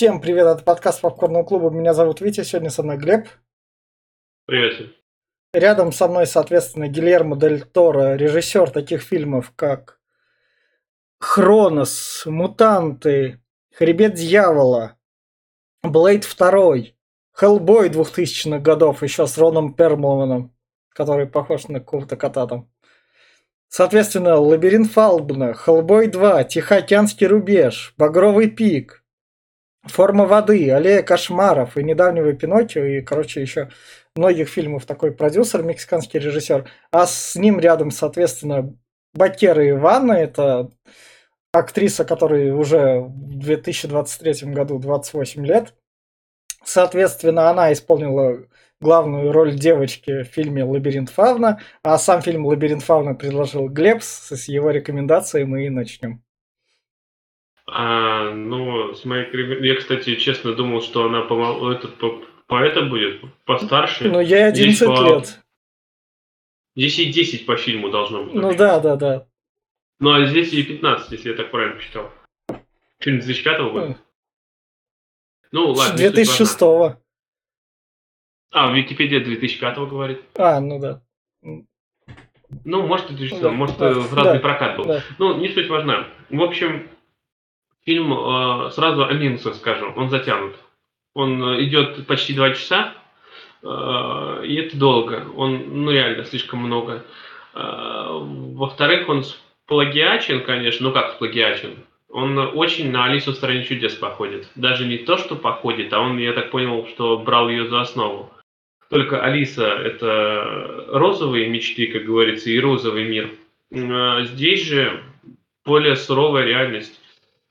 Всем привет, это подкаст Попкорного клуба. Меня зовут Витя, сегодня со мной Глеб. Привет. Рядом со мной, соответственно, Гильермо Дель Торо, режиссер таких фильмов, как Хронос, Мутанты, Хребет Дьявола, Блейд 2, Хеллбой 2000-х годов, еще с Роном Перлманом, который похож на какого-то кота там. Соответственно, Лабиринт Фалбна, Хеллбой 2, Тихоокеанский рубеж, Багровый пик, Форма воды, Аллея кошмаров и недавнего Пиноккио, и, короче, еще многих фильмов такой продюсер, мексиканский режиссер. А с ним рядом, соответственно, Бакера Ивана, это актриса, которой уже в 2023 году 28 лет. Соответственно, она исполнила главную роль девочки в фильме «Лабиринт Фавна», а сам фильм «Лабиринт Фавна» предложил Глеб, с его рекомендацией мы и начнем. А, ну, с моей Я, кстати, честно думал, что она по, этот, по, по это будет, постарше. Ну, я 11 Здесь по... лет. Здесь и 10 по фильму должно быть. Ну да, да, да. Ну, а здесь и 15, если я так правильно посчитал. Фильм 2005 года? Ну, ладно. 2006 -го. А, в Википедии 2005 говорит. А, ну да. Ну, может, 2006, да, может, да, в разный да, прокат был. Да. Ну, не суть важна. В общем, фильм э, сразу о скажем, он затянут. Он э, идет почти два часа, э, и это долго. Он, ну реально, слишком много. Во-вторых, он плагиачен, конечно, ну как плагиачен? Он очень на Алису в стране чудес походит. Даже не то, что походит, а он, я так понял, что брал ее за основу. Только Алиса – это розовые мечты, как говорится, и розовый мир. Здесь же более суровая реальность.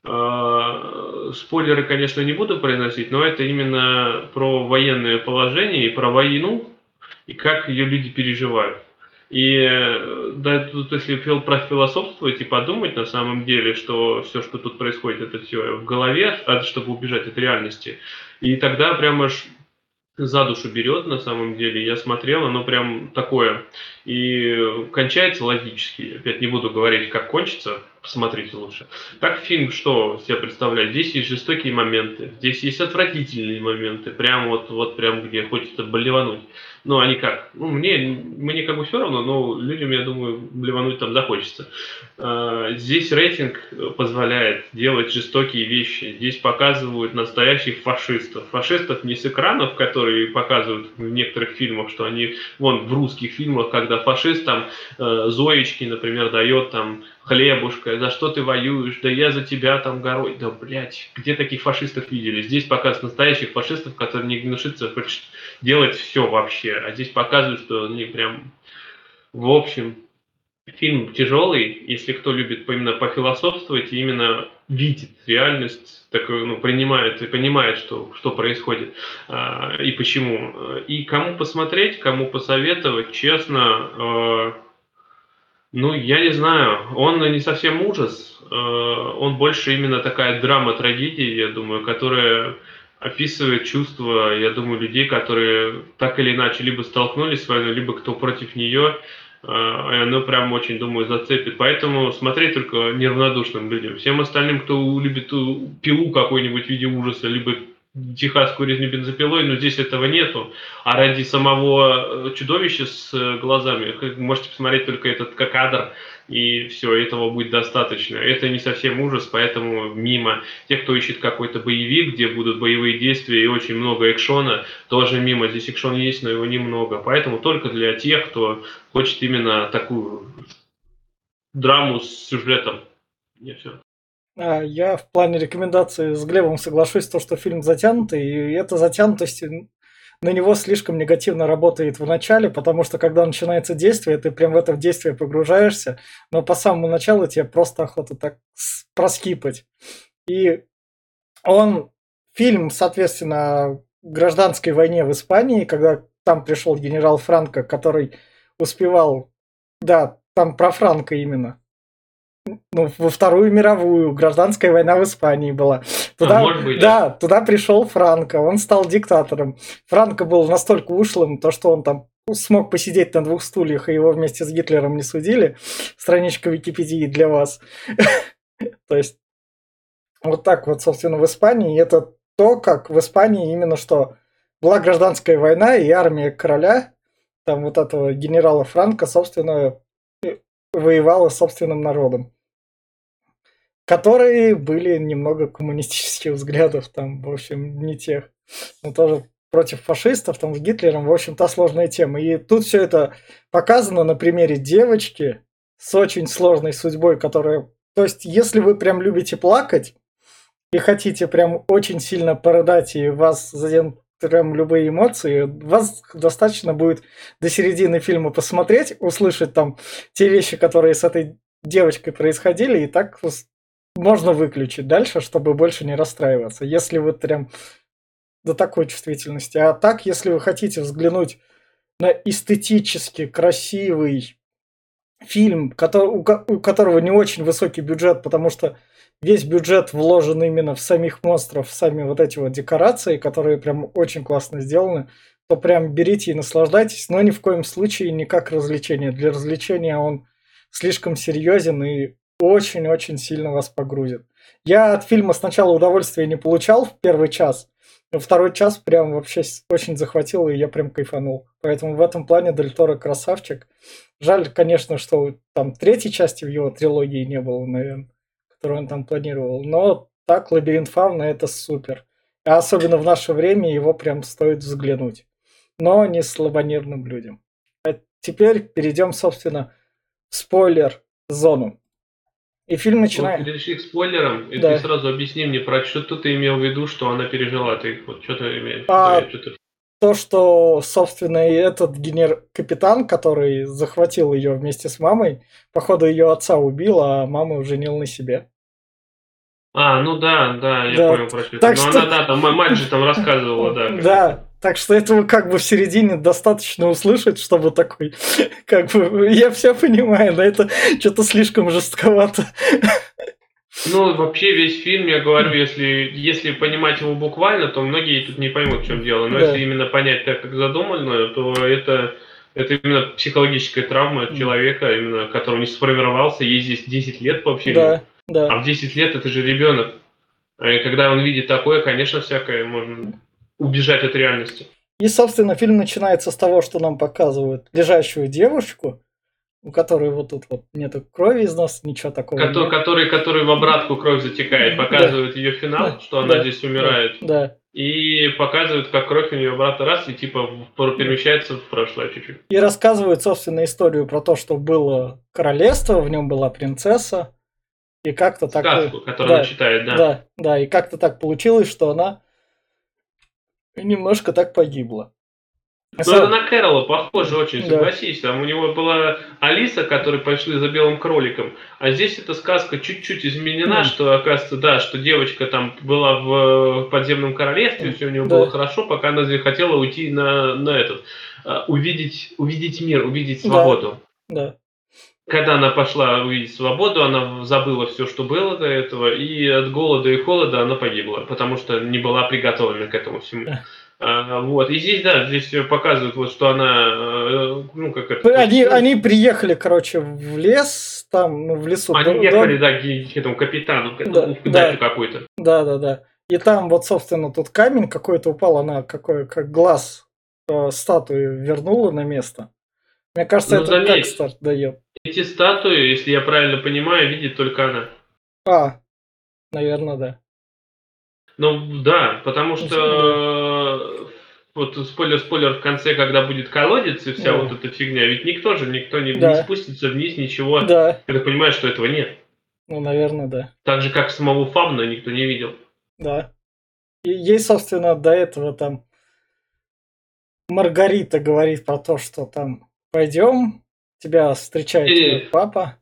А, спойлеры, конечно, не буду приносить, но это именно про военное положение и про войну, и как ее люди переживают. И да, тут если про философствовать и подумать на самом деле, что все, что тут происходит, это все в голове, чтобы убежать от реальности. И тогда прямо аж за душу берет на самом деле. Я смотрел, оно прям такое. И кончается логически. Опять не буду говорить, как кончится, посмотрите лучше. Так фильм что себя представляет? Здесь есть жестокие моменты, здесь есть отвратительные моменты, прям вот, вот прям где хочется болевануть. Ну, они как? Ну, мне, мне как бы все равно, но людям, я думаю, блевануть там захочется. А, здесь рейтинг позволяет делать жестокие вещи. Здесь показывают настоящих фашистов. Фашистов не с экранов, которые показывают в некоторых фильмах, что они, вон, в русских фильмах, когда фашист там э, Зоечки, например, дает там хлебушка, за что ты воюешь, да я за тебя там горой. Да, блядь, где таких фашистов видели? Здесь показывают настоящих фашистов, которые не гнушатся делать все вообще. А здесь показывают, что они прям, в общем, фильм тяжелый, если кто любит именно пофилософствовать и именно видит реальность, такой, ну, принимает и понимает, что, что происходит э, и почему. И кому посмотреть, кому посоветовать, честно, э, ну, я не знаю. Он не совсем ужас. Э, он больше именно такая драма-трагедия, я думаю, которая описывает чувства, я думаю, людей, которые так или иначе либо столкнулись с войной, либо кто против нее. Э, и оно прям очень, думаю, зацепит. Поэтому смотреть только неравнодушным людям. Всем остальным, кто любит пилу какой-нибудь в виде ужаса, либо техасскую резню бензопилой, но здесь этого нету. А ради самого э, чудовища с э, глазами можете посмотреть только этот кадр, и все, этого будет достаточно. Это не совсем ужас, поэтому мимо. Те, кто ищет какой-то боевик, где будут боевые действия и очень много экшона, тоже мимо. Здесь экшон есть, но его немного. Поэтому только для тех, кто хочет именно такую драму с сюжетом. Не все. А, я в плане рекомендации с Глебом соглашусь, то, что фильм затянутый, и эта затянутость на него слишком негативно работает в начале, потому что когда начинается действие, ты прям в это действие погружаешься, но по самому началу тебе просто охота так проскипать. И он, фильм, соответственно, гражданской войне в Испании, когда там пришел генерал Франко, который успевал, да, там про Франко именно, ну, во Вторую мировую, гражданская война в Испании была. Туда, а, быть, да, да, туда пришел Франко, он стал диктатором. Франко был настолько ушлым, то что он там смог посидеть на двух стульях, и его вместе с Гитлером не судили. Страничка Википедии для вас. То есть, вот так вот, собственно, в Испании. Это то, как в Испании именно что была гражданская война, и армия короля, там вот этого генерала Франка, собственно, воевала с собственным народом. Которые были немного коммунистических взглядов, там, в общем, не тех. Но тоже против фашистов, там, с Гитлером, в общем, та сложная тема. И тут все это показано на примере девочки с очень сложной судьбой, которая... То есть, если вы прям любите плакать и хотите прям очень сильно порыдать, и вас заденут прям любые эмоции, вас достаточно будет до середины фильма посмотреть, услышать там те вещи, которые с этой девочкой происходили, и так можно выключить дальше, чтобы больше не расстраиваться. Если вы прям до такой чувствительности. А так, если вы хотите взглянуть на эстетически красивый фильм, у которого не очень высокий бюджет, потому что весь бюджет вложен именно в самих монстров, в сами вот эти вот декорации, которые прям очень классно сделаны, то прям берите и наслаждайтесь, но ни в коем случае не как развлечение. Для развлечения он слишком серьезен и очень-очень сильно вас погрузит. Я от фильма сначала удовольствия не получал в первый час, Второй час прям вообще очень захватил, и я прям кайфанул. Поэтому в этом плане Дель Торо красавчик. Жаль, конечно, что там третьей части в его трилогии не было, наверное, которую он там планировал. Но так, Лабиринт Фауна это супер. А особенно в наше время его прям стоит взглянуть. Но не слабонервным людям. А теперь перейдем, собственно, в спойлер-зону. И фильм начинает... Вот перешли к спойлерам, и да. ты сразу объясни мне, про что ты имел в виду, что она пережила. Ты вот что ты имеешь а, что То, что, собственно, этот генер-капитан, который захватил ее вместе с мамой, походу ее отца убил, а маму женил на себе. А, ну да, да, я да. понял про что. Так ну что... она, да, там мать же там рассказывала, да. Да, так что этого как бы в середине достаточно услышать, чтобы такой, как бы, я все понимаю, но это что-то слишком жестковато. Ну, вообще весь фильм, я говорю, если, если понимать его буквально, то многие тут не поймут, в чем дело. Но да. если именно понять так, как задумано, то это, это именно психологическая травма человека, именно которого не сформировался, ей здесь 10 лет по фильму. Да, да. А в 10 лет это же ребенок. И когда он видит такое, конечно, всякое можно убежать от реальности. И, собственно, фильм начинается с того, что нам показывают лежащую девушку, у которой вот тут вот нету крови из носа, ничего такого. Который, нет. который, который в обратку кровь затекает, показывает да. ее финал, да. что она да. здесь умирает. Да. И показывают, как кровь у нее обратно раз и типа перемещается в прошлое чуть-чуть. И рассказывают, собственно, историю про то, что было королевство, в нем была принцесса. И как-то так... Сказку, которую да, она читает, да. Да, да, и как-то так получилось, что она немножко так погибла. Ну, это на Кэрола похоже очень, согласись. Да. Там у него была Алиса, которая пошли за белым кроликом. А здесь эта сказка чуть-чуть изменена, mm. что, оказывается, да, что девочка там была в подземном королевстве, все у нее да. было хорошо, пока она хотела уйти на, на этот, а, увидеть, увидеть мир, увидеть свободу. Да. да. Когда она пошла увидеть свободу, она забыла все, что было до этого, и от голода и холода она погибла, потому что не была приготовлена к этому всему. А, вот. И здесь, да, здесь показывают, вот, что она, э, ну, как это... Они, они приехали, короче, в лес, там, ну, в лесу. Они до, ехали, до... да, к этому капитану, да, ну, да, какой-то. Да, да, да. И там вот, собственно, тут камень какой-то упал, она какой, как глаз э, статуи вернула на место. Мне кажется, ну, это заметь, как старт дает. Эти статуи, если я правильно понимаю, видит только она. А, наверное, да. Ну да, потому что вот спойлер-спойлер в конце, когда будет колодец и вся да. вот эта фигня, ведь никто же, никто не, да. не спустится вниз, ничего. Да. Я так понимаю, что этого нет. Ну, наверное, да. Так же, как самого Фавна никто не видел. Да. И ей, собственно, до этого там Маргарита говорит про то, что там пойдем, тебя встречает и... папа.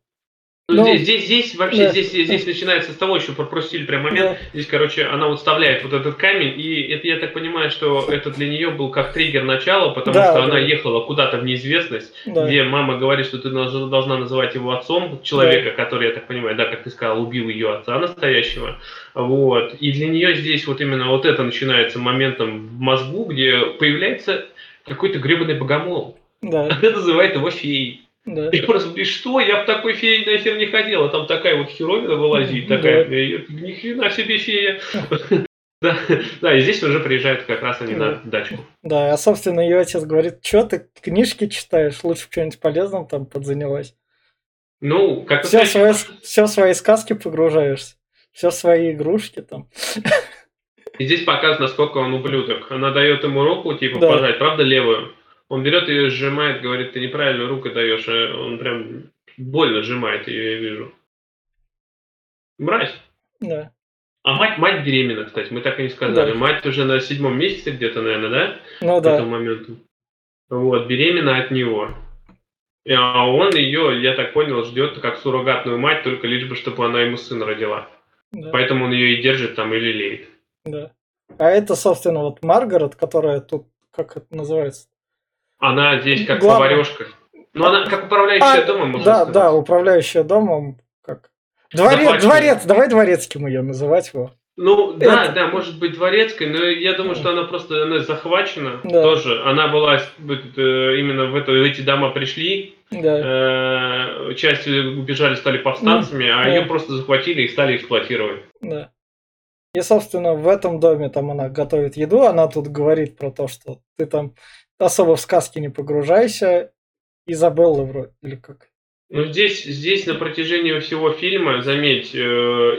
Ну, здесь, здесь, здесь вообще да. здесь, здесь начинается с того, еще пропустили прям момент. Да. Здесь, короче, она вот вставляет вот этот камень, и это я так понимаю, что это для нее был как триггер начала, потому да, что да. она ехала куда-то в неизвестность, да. где мама говорит, что ты должна называть его отцом человека, да. который, я так понимаю, да, как ты сказал, убил ее отца настоящего. Вот. И для нее здесь вот именно вот это начинается моментом в мозгу, где появляется какой-то гребаный богомол. Да. Она называет его феей. Да. И просто, и что, я в такой фее нахер не ходила, там такая вот херовина вылазит, такая, да. ни хрена себе фея. Да, да, и здесь уже приезжают как раз они да. на дачу. Да, а собственно ее отец говорит, что ты книжки читаешь, лучше что-нибудь полезным там подзанялась. Ну, как все, свои, все свои сказки погружаешься, все свои игрушки там. И здесь показано, насколько он ублюдок. Она дает ему руку, типа, да. пожать, правда, левую. Он берет ее, сжимает, говорит, ты неправильную руку даешь. А он прям больно сжимает ее, я вижу. Мразь. Да. А мать, мать беременна, кстати, мы так и не сказали. Да. Мать уже на седьмом месяце где-то, наверное, да? Ну да. К этому моменту. Вот, беременна от него. А он ее, я так понял, ждет как суррогатную мать, только лишь бы, чтобы она ему сына родила. Да. Поэтому он ее и держит там и лелеет. Да. А это, собственно, вот Маргарет, которая тут, как это называется? Она здесь как Глав... поварешка. Ну, она как управляющая а, домом, можно Да, сказать. да, управляющая домом, как... Дворец, дворец, давай дворецким ее называть его. Ну, это... да, да, может быть дворецкой, но я думаю, что она просто она захвачена да. тоже. Она была э, именно в, это, в эти дома пришли, да. э, часть убежали, стали повстанцами, а да. ее просто захватили и стали эксплуатировать. Да. И, собственно, в этом доме там она готовит еду, она тут говорит про то, что ты там особо в сказки не погружайся. Изабелла вроде, или как? Ну, здесь, здесь на протяжении всего фильма, заметь, э,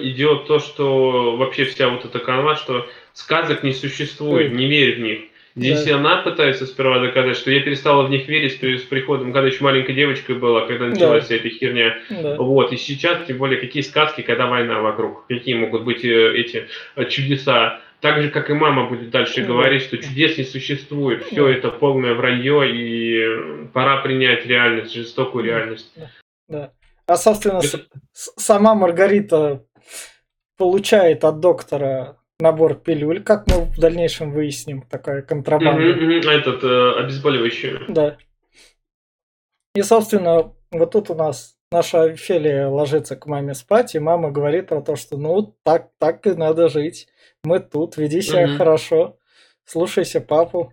идет то, что вообще вся вот эта канва, что сказок не существует, не верь в них. Здесь да. она пытается сперва доказать, что я перестала в них верить с приходом, когда еще маленькой девочкой была, когда началась да. вся эта херня. Да. Вот, и сейчас, тем более, какие сказки, когда война вокруг, какие могут быть э, эти э, чудеса. Так же, как и мама будет дальше говорить, что чудес не существует, все это полное вранье, и пора принять реальность, жестокую реальность. Да. А, собственно, это... сама Маргарита получает от доктора набор пилюль, как мы в дальнейшем выясним, такая контрабанда. Mm-hmm, mm-hmm, этот э, обезболивающий. Да. И, собственно, вот тут у нас наша Офелия ложится к маме спать, и мама говорит про то, что ну так, так и надо жить мы тут, веди себя угу. хорошо, слушайся папу.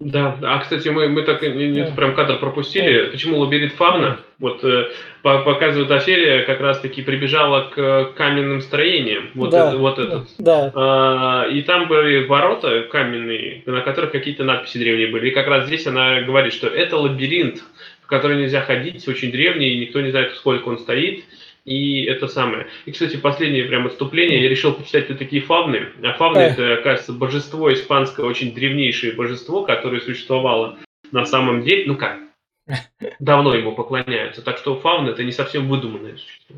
Да, а кстати, мы, мы так не, да. прям кадр пропустили. Да. Почему лабиринт фавна? Вот э, показывает Офелия, как раз таки прибежала к каменным строениям. Вот, да. это, вот этот. Да. А, и там были ворота каменные, на которых какие-то надписи древние были. И как раз здесь она говорит, что это лабиринт, в который нельзя ходить, очень древний, и никто не знает, сколько он стоит. И это самое. И, кстати, последнее прям отступление. Я решил почитать вот такие фавны. А фавны это, кажется, божество испанское, очень древнейшее божество, которое существовало на самом деле. Ну как? Давно ему поклоняются. Так что фавны это не совсем выдуманное существо.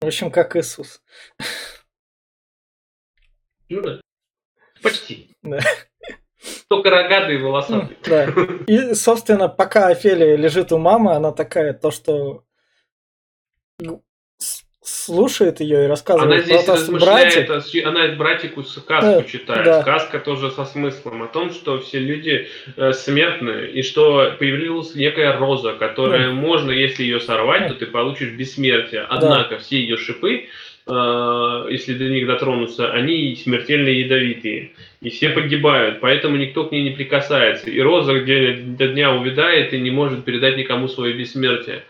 В общем, как Иисус. Ну да. Почти. Да. Только рогатый и волосатый. Да. И, собственно, пока Офелия лежит у мамы, она такая, то, что слушает ее и рассказывает она здесь про то, братик. Она братику сказку да, читает. Да. Сказка тоже со смыслом о том, что все люди э, смертны, и что появилась некая роза, которая да. можно, если ее сорвать, да. то ты получишь бессмертие. Однако да. все ее шипы, э, если до них дотронуться, они смертельно ядовитые. И все погибают, поэтому никто к ней не прикасается. И роза где до дня увядает и не может передать никому свое бессмертие.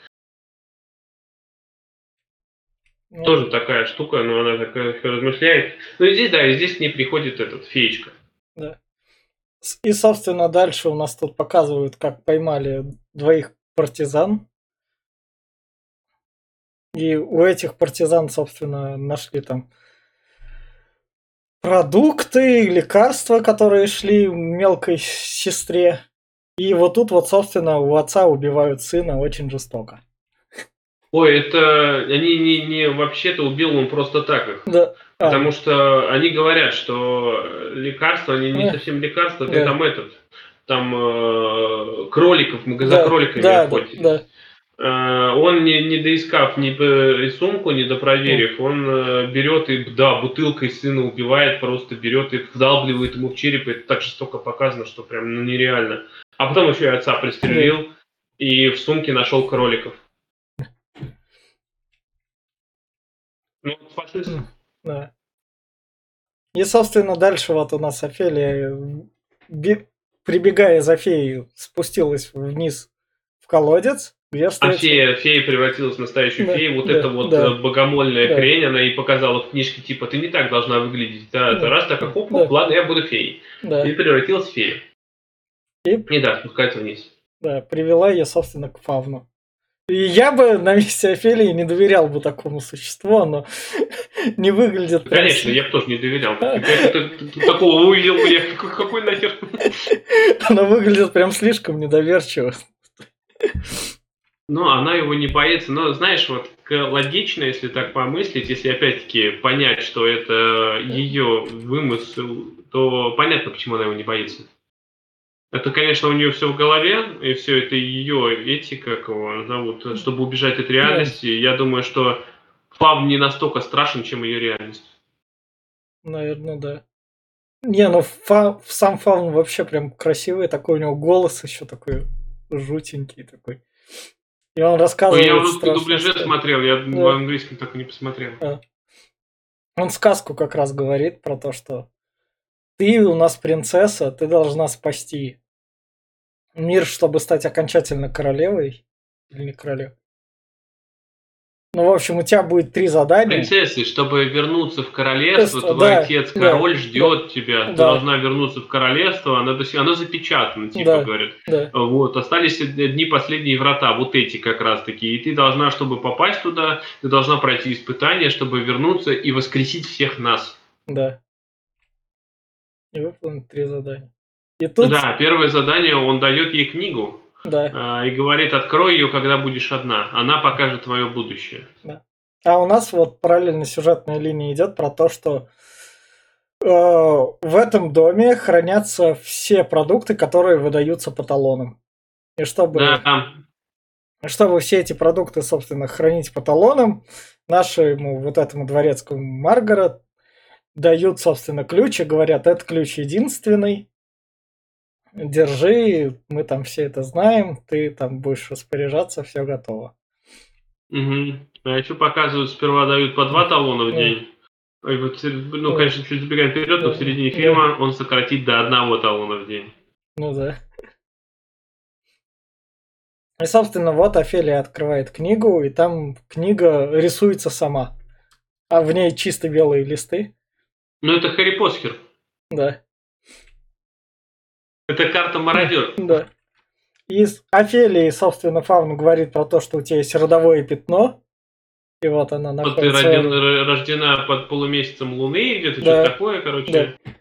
Тоже такая штука, но она такая размышляет. Ну и здесь, да, и здесь к ней приходит этот феечка. Да. И, собственно, дальше у нас тут показывают, как поймали двоих партизан. И у этих партизан, собственно, нашли там продукты, лекарства, которые шли мелкой сестре. И вот тут вот, собственно, у отца убивают сына очень жестоко. Ой, это они не, не вообще-то убил он просто так их. Да. А. Потому что они говорят, что лекарства, они не совсем лекарства, да. там этот, там э, кроликов, мы да. за кроликами да, охотились. Да, да. Э, он не, не доискав ни и сумку, не допроверив, он э, берет и, да, бутылкой сына убивает, просто берет и вдалбливает ему в череп, это так жестоко показано, что прям ну, нереально. А потом еще и отца пристрелил, да. и в сумке нашел кроликов. Ну, фашист. Да. И, собственно, дальше вот у нас Офелия, прибегая за феей, спустилась вниз в колодец, а фея, фея превратилась в настоящую да, фею, вот да, эта вот да. Э, богомольная да. хрень, она ей показала в книжке, типа, ты не так должна выглядеть, да, да. раз, так, хоп, хоп, да. ладно, я буду феей. Да. И превратилась в фею. И... Не да, спускается вниз. Да, привела ее, собственно, к Фавну. И я бы на месте Офелии не доверял бы такому существу, оно не выглядит... Конечно, я бы тоже не доверял. Такого увидел бы я, какой нахер? Оно выглядит прям слишком недоверчиво. Ну, она его не боится. Но, знаешь, вот логично, если так помыслить, если опять-таки понять, что это ее вымысел, то понятно, почему она его не боится. Это, конечно, у нее все в голове, и все это ее этика, как его зовут, чтобы убежать от реальности. Я думаю, что Фав не настолько страшен, чем ее реальность. Наверное, да. Не, ну фа, сам Фавн вообще прям красивый, такой у него голос еще такой жутенький такой. И он рассказывает... Ну, я в дубляже смотрел, я да. в английском так и не посмотрел. А. Он сказку как раз говорит про то, что ты у нас принцесса, ты должна спасти мир, чтобы стать окончательно королевой. Или не королевой? Ну, в общем, у тебя будет три задания. Принцессы, чтобы вернуться в королевство, Просто, твой да, отец, король, да, ждет да, тебя. Ты да. должна вернуться в королевство, она, она запечатана, типа да, говорят. Да. Вот, остались дни последние врата, вот эти как раз таки. И ты должна, чтобы попасть туда, ты должна пройти испытания, чтобы вернуться и воскресить всех нас. Да. И выполнить три задания. И тут... Да, первое задание, он дает ей книгу, да. А, и говорит, открой ее, когда будешь одна. Она покажет твое будущее. Да. А у нас вот параллельно сюжетная линия идет про то, что э, в этом доме хранятся все продукты, которые выдаются по талонам. И чтобы, да. чтобы все эти продукты, собственно, хранить по талонам, нашему вот этому дворецкому Маргарет дают, собственно, ключ и говорят, этот ключ единственный, держи, мы там все это знаем, ты там будешь распоряжаться, все готово. Угу. А еще показывают, сперва дают по два талона в день. И вот, ну, да. конечно, если забегаем вперед, то в середине фильма он сократит до одного талона в день. Ну да. И, собственно, вот Офелия открывает книгу, и там книга рисуется сама. А в ней чисто белые листы. Ну, это Харри Поттер. Да. Это карта мародер. Да. И Офелии, собственно, Фаун говорит про то, что у тебя есть родовое пятно. И вот она находится... Вот ты рождена, рождена под полумесяцем Луны, где-то да. что-то такое, короче. Да.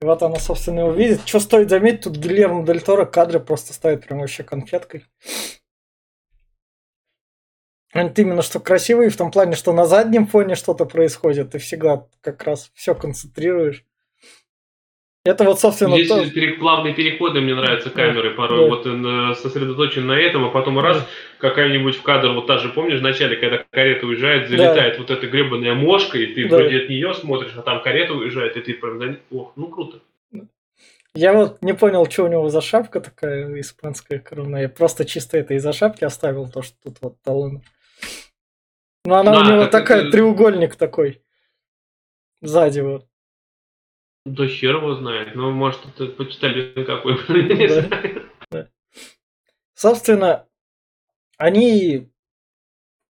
И вот она, собственно, увидит. Что стоит заметить, тут Гильермо Дель Торо кадры просто ставит прям вообще конфеткой. Они именно что красивые в том плане, что на заднем фоне что-то происходит, ты всегда как раз все концентрируешь. Это вот, собственно... Здесь то... перек, плавные переходы, мне нравятся камеры порой. Да. Вот э, сосредоточен на этом, а потом раз да. какая-нибудь в кадр, вот та же, помнишь, вначале, когда карета уезжает, залетает да. вот эта гребаная мошка, и ты да. вроде от нее смотришь, а там карета уезжает, и ты прям за Ох, ну круто. Я вот не понял, что у него за шапка такая испанская корона. Я просто чисто это из-за шапки оставил, то, что тут вот талон. Но она да, у него такая, это... треугольник такой. Сзади вот. Да хер его знает. Ну, может, это почитали какой. Да. Собственно, они...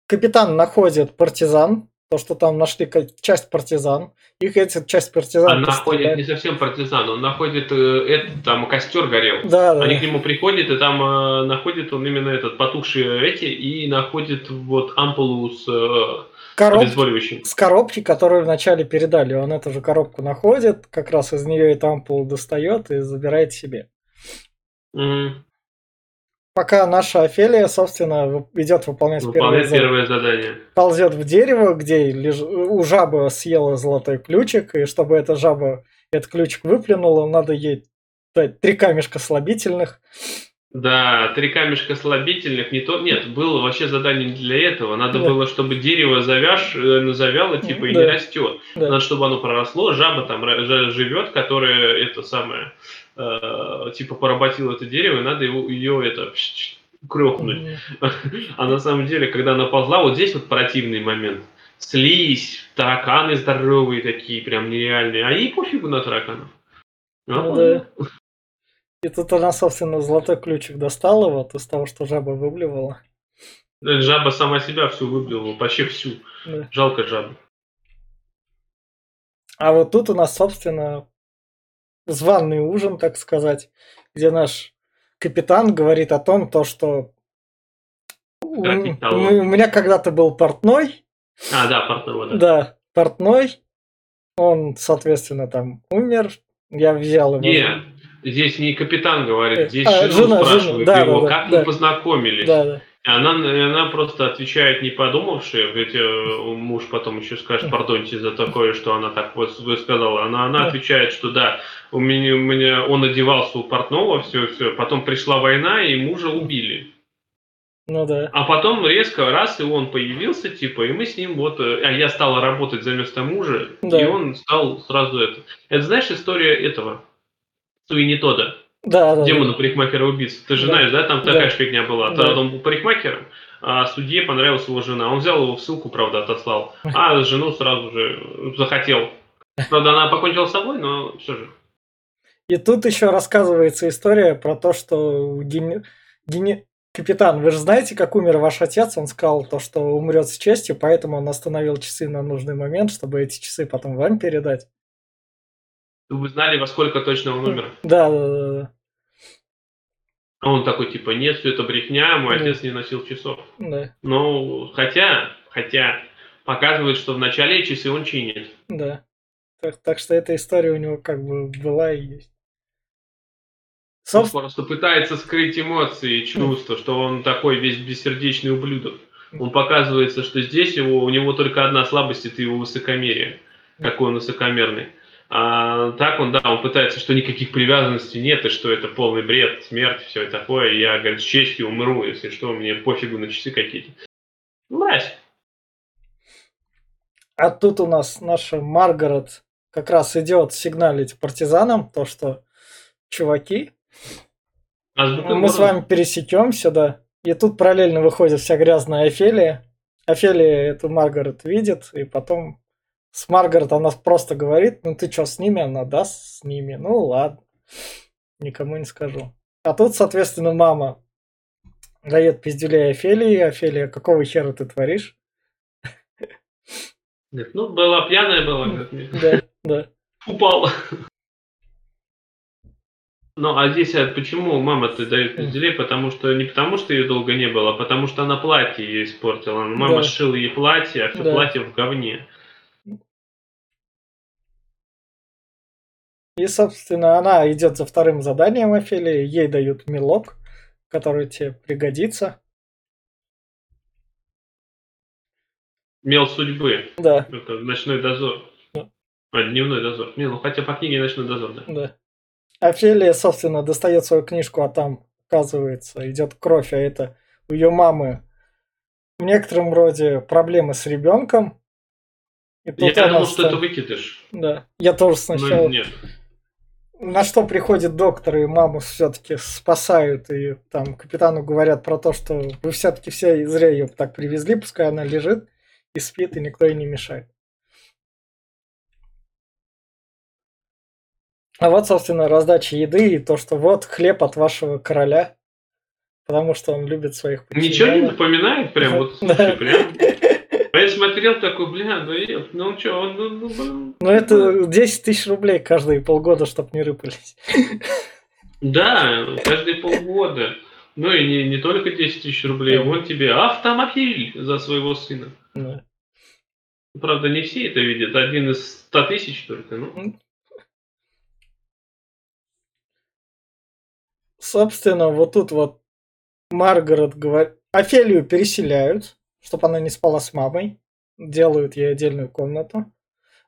Капитан находит партизан, то, что там нашли часть партизан. Их эти часть партизан. Он находит не совсем партизан, он находит э, это, там костер горел. Да, да. Они к нему приходят, и там э, находит он именно этот потухшие эти, и находит вот ампулу с э, Короб... с коробки, которую вначале передали. Он эту же коробку находит, как раз из нее эту ампулу достает и забирает себе. Mm. Пока наша Офелия, собственно, идет выполнять Выполняет первое, задание. Ползет в дерево, где леж... у жабы съела золотой ключик, и чтобы эта жаба этот ключик выплюнула, надо ей дать три камешка слабительных. Да, три камешка слабительных, не то, нет, было вообще задание для этого. Надо да. было, чтобы дерево завяж, э, завяло, типа, и да. не растет. Да. Надо, чтобы оно проросло, жаба там живет, которая это самое, э, типа, поработила это дерево, и надо его, ее это крохнуть. А на самом деле, когда она ползла, вот здесь вот противный момент. Слизь, тараканы здоровые такие, прям нереальные. А ей пофигу на тараканов. Ну, да. И тут она, собственно, золотой ключик достала вот из того, что жаба выблевала. Жаба сама себя всю выбила, вообще всю. Да. Жалко жабу. А вот тут у нас, собственно, званый ужин, так сказать, где наш капитан говорит о том, то, что у, у меня когда-то был портной. А, да, портной, да. Да, портной. Он, соответственно, там умер. Я взял его. Нет, здесь не капитан говорит, э, здесь а, жена, спрашивает жена. Да, его, да, как да, вы познакомились. Да, да. Она, она просто отвечает не подумавши, ведь э, муж потом еще скажет, пардоньте за такое, что она так вот сказала. Она, она отвечает, что да, у меня, у меня он одевался у портного, все, все. Потом пришла война, и мужа убили. Ну да. А потом резко раз, и он появился, типа, и мы с ним вот, э, а я стала работать за место мужа, да. и он стал сразу это. Это знаешь история этого? Суини Тода. Да, да. Демона парикмахера убийц. Ты же да. знаешь, да, там такая да. же фигня была. Да. Он был парикмахером, а судье понравилась его жена. Он взял его в ссылку, правда, отослал. А жену сразу же захотел. Правда, она покончила с собой, но все же. И тут еще рассказывается история про то, что Дени... Дени... Капитан, вы же знаете, как умер ваш отец? Он сказал то, что умрет с честью, поэтому он остановил часы на нужный момент, чтобы эти часы потом вам передать. Вы знали, во сколько точно он умер? Да, да, да. да. А он такой, типа, нет, все это брехня, мой да. отец не носил часов. Да. Ну, хотя, хотя, показывает, что в начале часы он чинит. Да. Так, так что эта история у него как бы была и есть. Он просто пытается скрыть эмоции и чувства, что он такой весь бессердечный ублюдок. Он показывается, что здесь его, у него только одна слабость, это его высокомерие. Какой он высокомерный. А так он, да, он пытается, что никаких привязанностей нет, и что это полный бред, смерть, все такое. Я, говорит, с честью умру, если что, мне пофигу на часы какие-то. Мразь. А тут у нас наша Маргарет как раз идет сигналить партизанам, то, что чуваки, Азбука мы с вами пересечемся, да. И тут параллельно выходит вся грязная Офелия. Офелия эту Маргарет видит, и потом с Маргарет она просто говорит, ну ты что, с ними? Она, да, с ними. Ну ладно, никому не скажу. А тут, соответственно, мама дает пиздюлей Офелии. Офелия, какого хера ты творишь? Нет, ну, была пьяная была. Да, да. Упала. Ну, а здесь а почему мама-то дает пизделей? Потому что не потому, что ее долго не было, а потому что она платье ей испортила. Мама да. сшила ей платье, а все да. платье в говне. И, собственно, она идет за вторым заданием Офелии, ей дают мелок, который тебе пригодится. Мел судьбы. Да. Это ночной дозор. Да. А, дневной дозор. Не, ну хотя по книге ночной дозор, да. Да. Офелия, собственно, достает свою книжку, а там, оказывается, идет кровь, а это у ее мамы в некотором роде проблемы с ребенком. И тут Я думал, что это выкидыш. Да. Я тоже сначала. Но нет на что приходит доктор, и маму все-таки спасают, и там капитану говорят про то, что вы все-таки все зря ее так привезли, пускай она лежит и спит, и никто ей не мешает. А вот, собственно, раздача еды и то, что вот хлеб от вашего короля, потому что он любит своих подчиненных. Ничего не напоминает прям вот, слушай, прям а я смотрел такой, бля, ну, ну что, он, ну, ну, ну, ну это 10 тысяч рублей каждые полгода, чтобы не рыпались. Да, каждые полгода. Ну и не, не только 10 тысяч рублей, вот тебе автомобиль за своего сына. Да. Правда, не все это видят, один из 100 тысяч только. Ну. Собственно, вот тут вот Маргарет говорит, Офелию переселяют, чтобы она не спала с мамой. Делают ей отдельную комнату.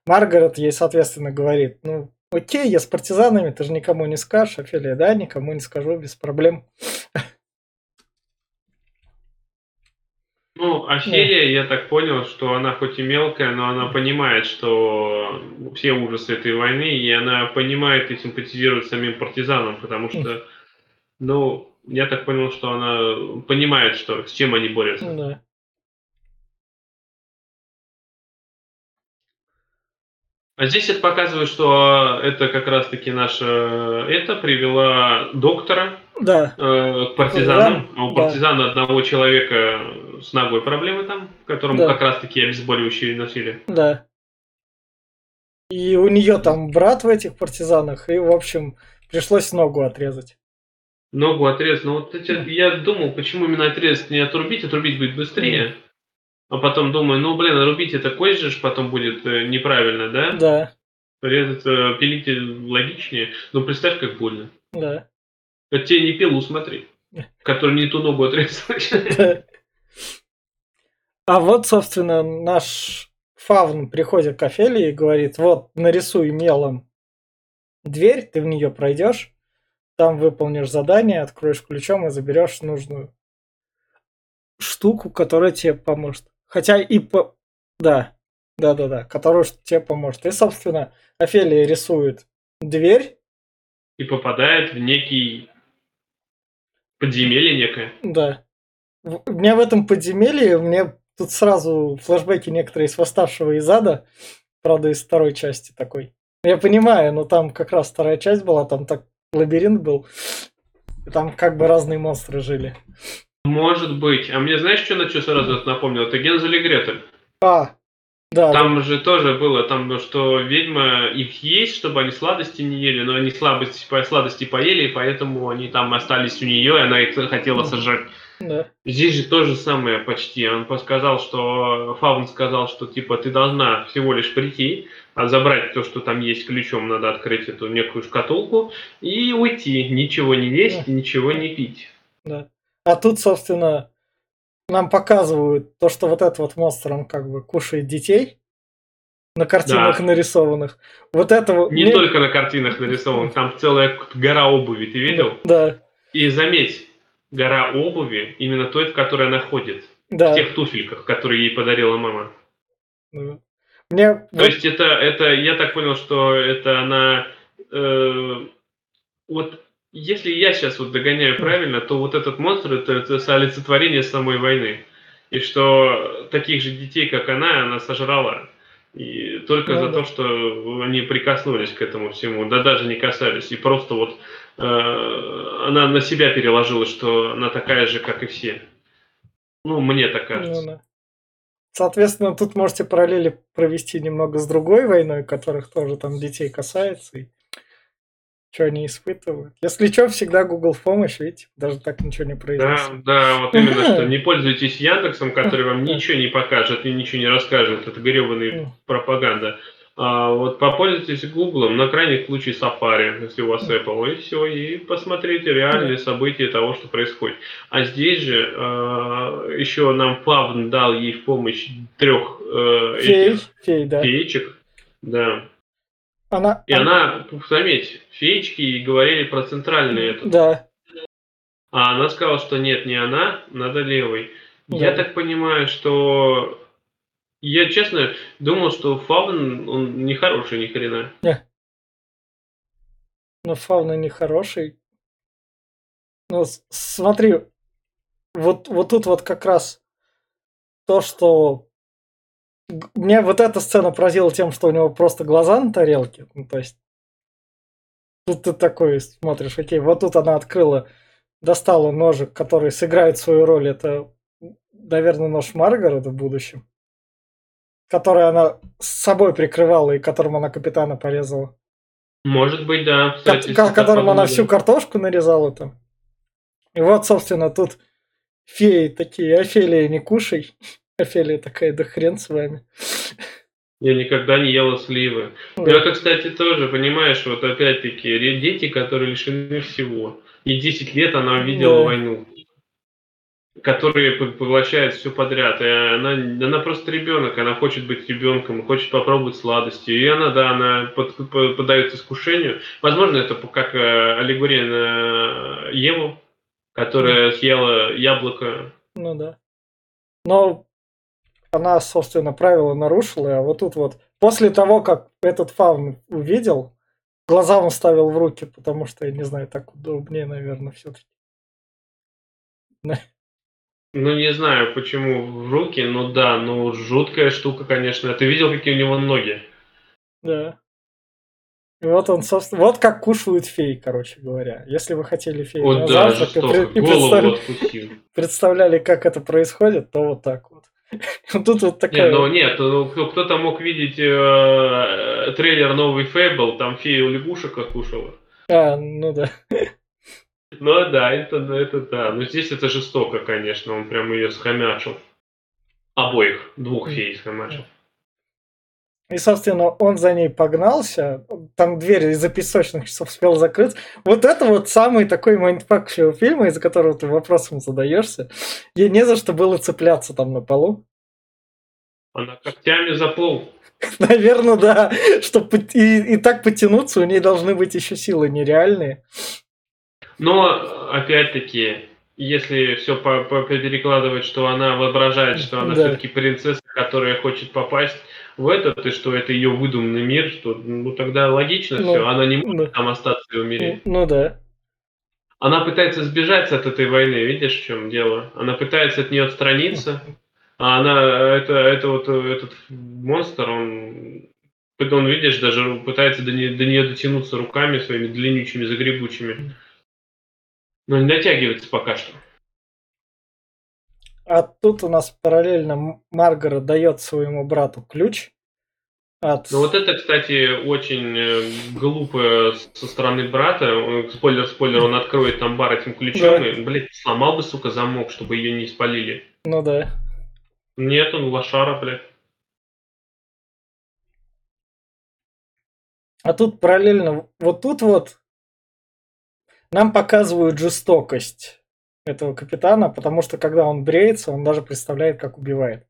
Маргарет ей, соответственно, говорит, ну, окей, я с партизанами, ты же никому не скажешь. Офелия, да, никому не скажу, без проблем. Ну, Офелия, да. я так понял, что она хоть и мелкая, но она понимает, что все ужасы этой войны, и она понимает и симпатизирует самим партизанам, потому что, ну, я так понял, что она понимает, что с чем они борются. Да. А здесь это показывает, что это как раз-таки наша это привела доктора да. э, к партизанам. Да. А у партизана да. одного человека с ногой проблемы там, которому Да. как раз-таки обезболивающие носили. Да. И у нее там брат в этих партизанах, и, в общем, пришлось ногу отрезать. Ногу отрезать. Ну вот эти- я думал, почему именно отрезать не отрубить, отрубить будет быстрее. А потом думаю, ну блин, рубить это позже ж потом будет э, неправильно, да? Да, Резать, э, пилить э, логичнее. Но представь, как больно. да. Это тебе не пилу смотри, который не ту ногу отрезал. Да. А вот, собственно, наш фавн приходит к Офелии и говорит, вот, нарисуй мелом дверь, ты в нее пройдешь, там выполнишь задание, откроешь ключом и заберешь нужную штуку, которая тебе поможет. Хотя и по... Да, да, да, да, которая ш- тебе поможет. И, собственно, Офелия рисует дверь, И попадает в некий подземелье некое. Да. У меня в этом подземелье, мне тут сразу флешбеки некоторые из восставшего из ада, правда, из второй части такой. Я понимаю, но там как раз вторая часть была, там так лабиринт был, и там как бы разные монстры жили. Может быть. А мне знаешь, что на что сразу это напомнило? Это Гензель и Гретель. А, да, Там же тоже было, там, что ведьма их есть, чтобы они сладости не ели, но они слабости, по- сладости поели, и поэтому они там остались у нее, и она их хотела сожрать. да, Здесь же то же самое почти. Он сказал, что Фаун сказал, что типа ты должна всего лишь прийти, а забрать то, что там есть ключом, надо открыть эту некую шкатулку и уйти, ничего не есть, ничего не пить. да. А тут, собственно, нам показывают то, что вот этот вот монстр, он как бы кушает детей на картинах Да. нарисованных. Вот этого... Не мне- только на картинах нарисован, там целая гора обуви, ты видел? Да, И заметь, гора обуви именно той, в которой она ходит. да. В тех туфельках, которые ей подарила мама. Ну, Мне То вот- есть это, это, я так понял, что это она, э, вот если я сейчас вот догоняю правильно, то вот этот монстр это, это олицетворение самой войны. И что таких же детей, как она, она сожрала. И только Ну за да. то, что они прикоснулись к этому всему, да даже не касались. И просто вот э, она на себя переложила, что она такая же, как и все. Ну, мне так кажется. Ну да. Соответственно, тут можете параллели провести немного с другой войной, которых тоже там детей касается, и что они испытывают. Если что, всегда Google в помощь, видите, даже так ничего не Да, произносит. да, вот именно что. Не пользуйтесь Яндексом, который вам Да. ничего не покажет и ничего не расскажет. Это гребаная пропаганда. А вот попользуйтесь Гуглом, на крайний случай Safari, если у вас Apple, и все, и посмотрите реальные события того, что происходит. А здесь же э, еще нам Фавн дал ей в помощь трех э, Фей, этих фей, да. феечек. Да. Она, И она, заметь, феечки говорили про центральный этот. Да, А она сказала, что нет, не она, надо левый. Я Да. так понимаю, что... Я, честно, думал, что Фавн, он не хороший ни хрена. но фауна нехороший. Ну, с- смотри, вот, вот тут вот как раз то, что... Меня вот эта сцена поразила тем, что у него просто глаза на тарелке. Ну, то есть... Тут ты такой смотришь, окей, вот тут она открыла, достала ножик, который сыграет свою роль. Это, наверное, нож Маргарета в будущем. Который она с собой прикрывала и которым она капитана порезала. Может быть, да. Кстати, ко- которым она всю картошку нарезала там. И вот, собственно, тут феи такие, Офелия, не кушай. Офелия такая, да хрен с вами. Я никогда не ела сливы. Да. это, кстати, тоже, понимаешь, вот опять-таки, дети, которые лишены всего. И 10 лет она видела Да. войну. Которые поглощают все подряд. И она, она просто ребенок, она хочет быть ребенком, хочет попробовать сладости. И она, да, она под- под- поддается искушению. Возможно, это как э, аллегория на Еву, которая съела яблоко. Ну да. Но она, собственно, правила нарушила, а вот тут вот после того, как этот фаун увидел, глаза он ставил в руки, потому что, я не знаю, так удобнее, наверное, все-таки. Ну, не знаю, почему в руки, ну да, ну жуткая штука, конечно. Ты видел, какие у него ноги? Да. И вот он, собственно, вот как кушают феи, короче говоря. Если вы хотели феи вот на да, завтрак и, и откусил. представляли, как это происходит, то вот так вот. Тут вот такая... ну нет, ну, кто- кто-то мог видеть э, трейлер новый Фейбл, там фея лягушек откушала. А, ну да. Ну да, это, это да. Но здесь это жестоко, конечно. Он прям ее схомячил. Обоих, двух фей схомячил. И, собственно, он за ней погнался. Там дверь из-за песочных часов успел закрыть. Вот это вот самый такой mindfuck всего фильма, из-за которого ты вопросом задаешься. Ей не за что было цепляться там на полу. Она когтями за пол. Наверное, да. Чтобы и, и так потянуться, у ней должны быть еще силы нереальные. Но, опять-таки, если все по, по- перекладывать, что она воображает, что она Да. все-таки принцесса, которая хочет попасть в этот, и что это ее выдуманный мир, что ну тогда логично Ну, все, она не может ну. там остаться и умереть. Ну да. Она пытается сбежать от этой войны, видишь, в чем дело? Она пытается от нее отстраниться, а она, это, это вот э, этот монстр, он, он, видишь, даже пытается до нее, до нее дотянуться руками своими длиннючими, загребучими. Но не дотягивается пока что. А тут у нас параллельно Маргарет дает своему брату ключ от... Ну вот это, кстати, очень э, глупо со стороны брата. Спойлер, спойлер, он откроет там бар этим ключом Да. и, блядь, сломал бы, сука, замок, чтобы ее не спалили. Ну да. Нет, он лошара, блядь. А тут параллельно, вот тут вот нам показывают жестокость этого капитана, потому что когда он бреется, он даже представляет, как убивает.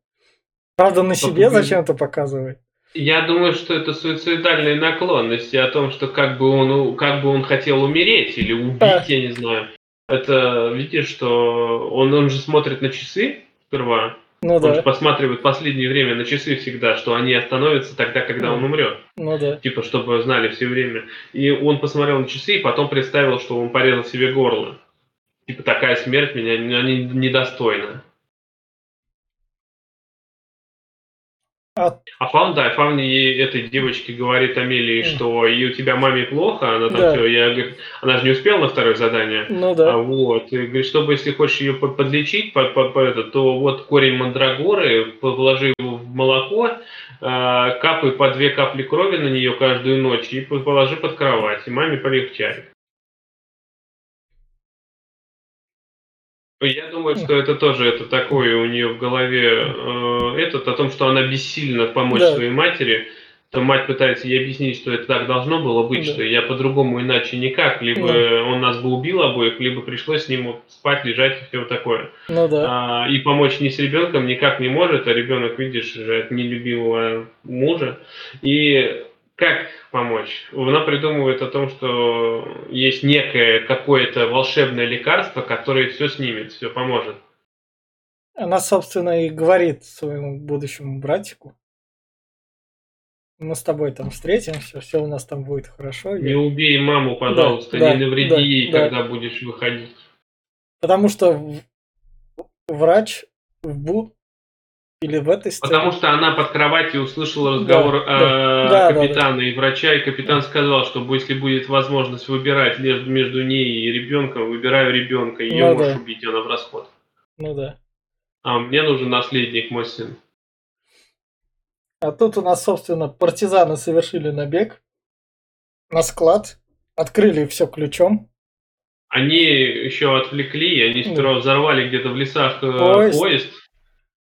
Правда, на себе убивает? зачем-то показывает. Я думаю, что это суицидальные наклонности о том, что как бы он, как бы он хотел умереть или убить, А. я не знаю. Это, видишь, что он, он же смотрит на часы сперва. Ну Он же да, посматривает в последнее время на часы всегда, что они остановятся тогда, когда он Мгм. умрет. ну да. Типа, чтобы знали все время. И он посмотрел на часы и потом представил, что он порезал себе горло. Типа, такая смерть меня не- не- недостойна. А, А Фаун, да, Фаун ей, этой девочке говорит Амелии, что и у тебя маме плохо, она там Да. все, я, говорю, она же не успела на второе задание. ну А да. вот, и говорит, чтобы если хочешь ее под- подлечить, по, по- по это, то вот корень мандрагоры, положи его в молоко, а, капай по две капли крови на нее каждую ночь и по- положи под кровать, и маме полегчает. Я думаю, что это тоже это такое у нее в голове э, этот о том, что она бессильна помочь Да. своей матери. То мать пытается ей объяснить, что это так должно было быть, Да. что я по-другому иначе никак, либо Да. он нас бы убил обоих, либо пришлось с ним спать, лежать и все такое. Ну да. А, и помочь ни с ребенком никак не может, а ребенок, видишь, же от нелюбимого мужа. И как помочь? Она придумывает о том, что есть некое какое-то волшебное лекарство, которое все снимет, все поможет. Она, собственно, и говорит своему будущему братику. Мы с тобой там встретимся, все у нас там будет хорошо. Не Я- убей маму, пожалуйста, да, не навреди да, ей, да. когда будешь выходить. Потому что врач в Бу или в этой сцене... Потому что она под кроватью услышала разговор Да, э, да, да, капитана и врача, и капитан сказал, что если будет возможность выбирать между, между ней и ребенком, выбираю ребенка, ее Ну можешь да. убить, она в расход. Ну да. А мне нужен наследник, мой сын. А тут у нас, собственно, партизаны совершили набег на склад, открыли все ключом. Они еще отвлекли, они Да. сперва взорвали где-то в лесах э, Поезд. поезд,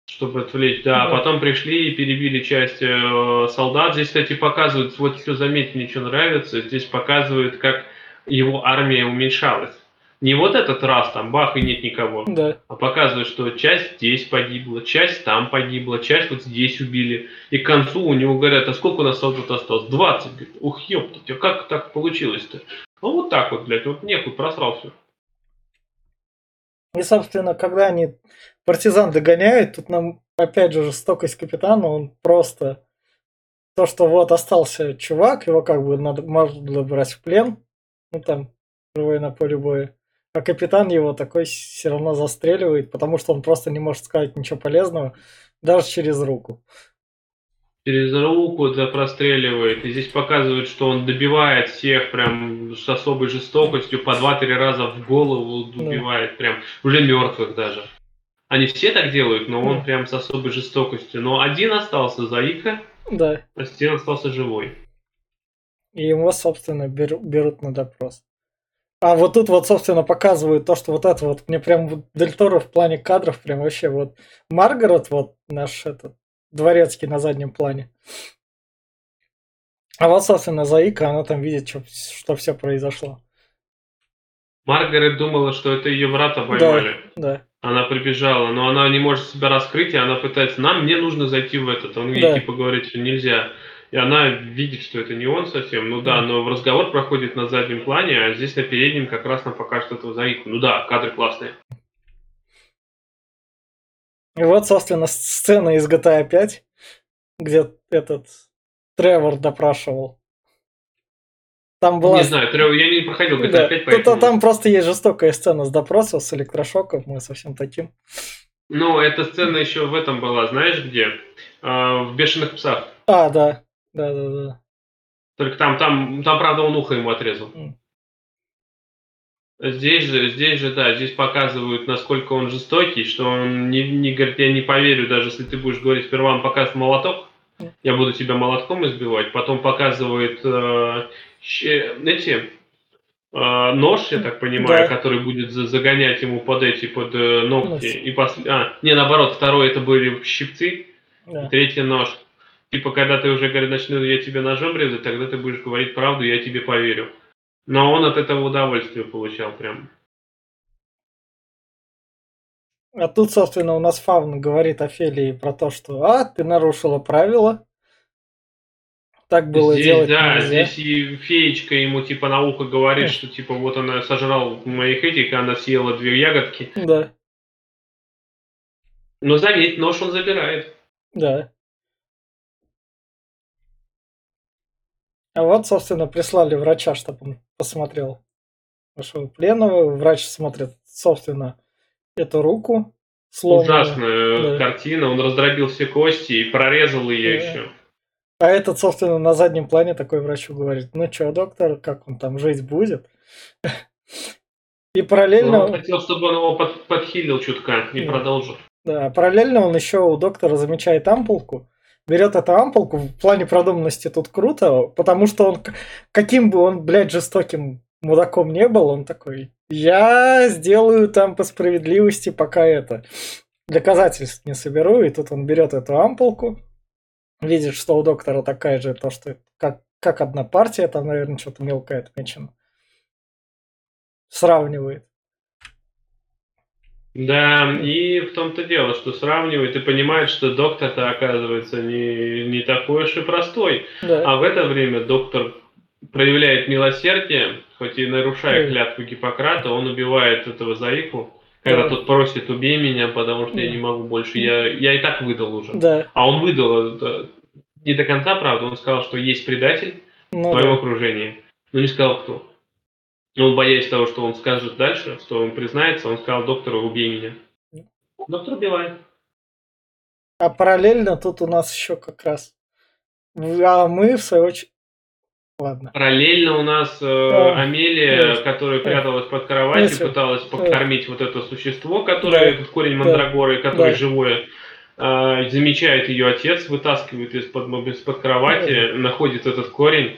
чтобы отвлечь, да, Да. потом пришли и перебили часть э, солдат. Здесь, кстати, показывают, вот что заметьте, мне что нравится, здесь показывают, как его армия уменьшалась. Не вот этот раз, там, бах, и нет никого, Да. а показывают, что часть здесь погибла, часть там погибла, часть вот здесь убили. И к концу у него говорят, а сколько у нас солдат осталось? 20. Говорит, ух, ёптать, а как так получилось-то? Ну вот так вот, блядь, вот нехуй, просрал все. И, собственно, когда они партизан догоняют, тут нам опять же жестокость капитана, он просто то, что вот остался чувак, его как бы надо, можно было брать в плен, ну там, живой на поле боя, а капитан его такой все равно застреливает, потому что он просто не может сказать ничего полезного, даже через руку. через руку да, простреливает. И здесь показывают, что он добивает всех прям с особой жестокостью, по два-три раза в голову убивает, да. прям уже мертвых даже. Они все так делают, но он прям с особой жестокостью. Но один остался, Заика, да. один остался живой. И его, собственно, берут, берут на допрос. А вот тут вот, собственно, показывают то, что вот это вот, мне прям вот Дель Торо в плане кадров прям вообще вот Маргарет, вот наш этот дворецкий на заднем плане. А вот, собственно, Заика, она там видит, что, что все произошло. Маргарет думала, что это ее брата поймали. Да, да. Она прибежала, но она не может себя раскрыть, и она пытается, нам, мне нужно зайти в этот. Он ей да. типа говорит, что нельзя. И она видит, что это не он совсем. Ну да, но разговор проходит на заднем плане, а здесь на переднем как раз нам покажут этого Заику. Ну да, кадры классные. И вот, собственно, сцена из GTA 5, где этот Тревор допрашивал. Там была... Не знаю, я не проходил GTA да. 5, поэтому... Там просто есть жестокая сцена с допросом, с электрошоком, мы совсем таким. Ну, эта сцена еще в этом была, знаешь где? А, в «Бешеных псах». А, да. Да, да, да. Только там, там, там, правда, он ухо ему отрезал. Здесь же, здесь же, да, здесь показывают, насколько он жестокий, что он не, не говорит, я не поверю, даже если ты будешь говорить, сперва он показывает молоток, я буду тебя молотком избивать, потом показывает э, эти э, нож, я так понимаю, да. который будет загонять ему под эти, под э, ногти. И пос... А, не, наоборот, второй это были щипцы, да. третий нож. Типа, когда ты уже говоришь, начну я тебе ножом резать, тогда ты будешь говорить правду, я тебе поверю. Но он от этого удовольствие получал прям. А тут, собственно, у нас Фавн говорит Офелии про то, что «А, ты нарушила правила». Так было здесь, делать Да, нельзя. здесь и феечка ему типа на ухо говорит, что типа вот она сожрала моих этих, и она съела две ягодки. Да. Но заметь, нож он забирает. Да. А вот, собственно, прислали врача, чтобы он посмотрел вашего пленного. Врач смотрит, собственно, эту руку. Сломанную. Ужасная да. картина. Он раздробил все кости и прорезал ее да. еще. А этот, собственно, на заднем плане такой врачу говорит, ну что, доктор, как он там жить будет? И параллельно... Ну, он хотел, чтобы он его под, подхилил чутка и да. продолжил. Да, параллельно он еще у доктора замечает ампулку, берет эту ампулку, в плане продуманности тут круто, потому что он, каким бы он, блядь, жестоким мудаком не был, он такой, я сделаю там по справедливости пока это, доказательств не соберу, и тут он берет эту ампулку, видит, что у доктора такая же, то, что как, как одна партия, там, наверное, что-то мелкое отмечено. Сравнивает. Да, и в том-то дело, что сравнивает и понимает, что доктор-то оказывается не, не такой уж и простой. Да. А в это время доктор проявляет милосердие, хоть и нарушая клятву Гиппократа, он убивает этого Заику, когда да. тот просит, убей меня, потому что я не могу больше, я, я и так выдал уже. Да. А он выдал, да, не до конца, правда, он сказал, что есть предатель ну, в твоем да. окружении, но не сказал кто. Но он, боясь того, что он скажет дальше, что он признается, он сказал доктору, убей меня. Доктор убивает. А параллельно тут у нас еще как раз... А мы, в свою очередь... Ладно. Параллельно у нас э, а, Амелия, нет, которая пряталась под кроватью, нет, пыталась покормить нет. вот это существо, которое, да, корень мандрагоры, который да. живое, э, замечает ее отец, вытаскивает из-под из -под кровати, да. находит этот корень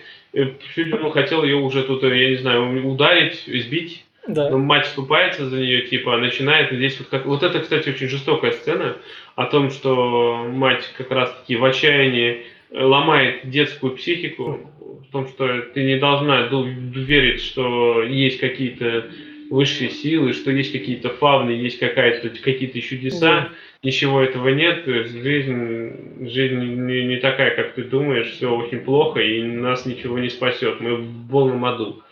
чуть он хотел ее уже тут, я не знаю, ударить, избить. Да. Но мать вступается за нее, типа, начинает здесь вот как... Вот это, кстати, очень жестокая сцена о том, что мать как раз-таки в отчаянии ломает детскую психику, в том, что ты не должна верить, что есть какие-то высшие силы, что есть какие-то фавны, есть какая-то какие-то чудеса. Да ничего этого нет, жизнь, жизнь не, не такая, как ты думаешь, все очень плохо, и нас ничего не спасет, мы в полном аду.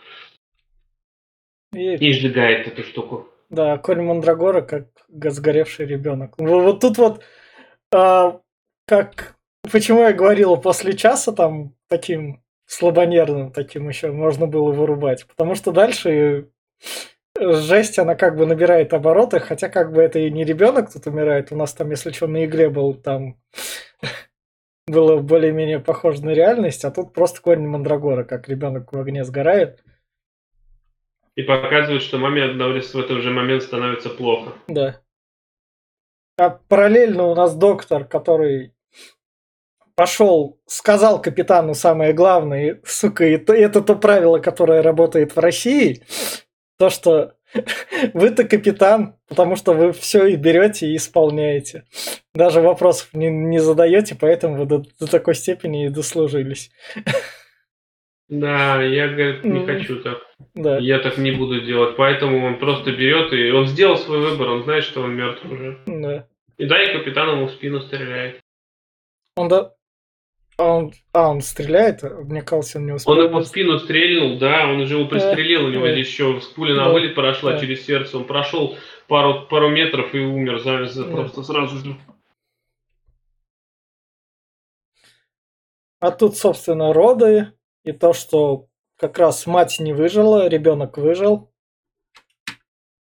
И, и сжигает эту штуку. Да, конь Мандрагора как сгоревший ребенок. Вот тут вот, а, как, почему я говорил, после часа там таким слабонервным таким еще можно было вырубать, потому что дальше жесть, она как бы набирает обороты, хотя как бы это и не ребенок тут умирает. У нас там, если что, на игле был там было более-менее похоже на реальность, а тут просто корень Мандрагора, как ребенок в огне сгорает. И показывает, что маме в этот же момент становится плохо. Да. А параллельно у нас доктор, который пошел, сказал капитану самое главное, сука, это, это то правило, которое работает в России, то, что вы-то капитан, потому что вы все и берете и исполняете. Даже вопросов не, не задаете, поэтому вы до, до такой степени и дослужились. Да, я, говорит, не хочу так. Да. Я так не буду делать. Поэтому он просто берет и он сделал свой выбор, он знает, что он мертв уже. Да. И да, и капитан ему в спину стреляет. Он да. А он, а, он стреляет? Мне кажется, он не успел. Он ему в спину стрельнул, да, он уже его пристрелил, у него здесь еще пуля на вылет прошла через сердце, он прошел пару, пару метров и умер за, за, просто сразу же. А тут, собственно, роды и то, что как раз мать не выжила, ребенок выжил.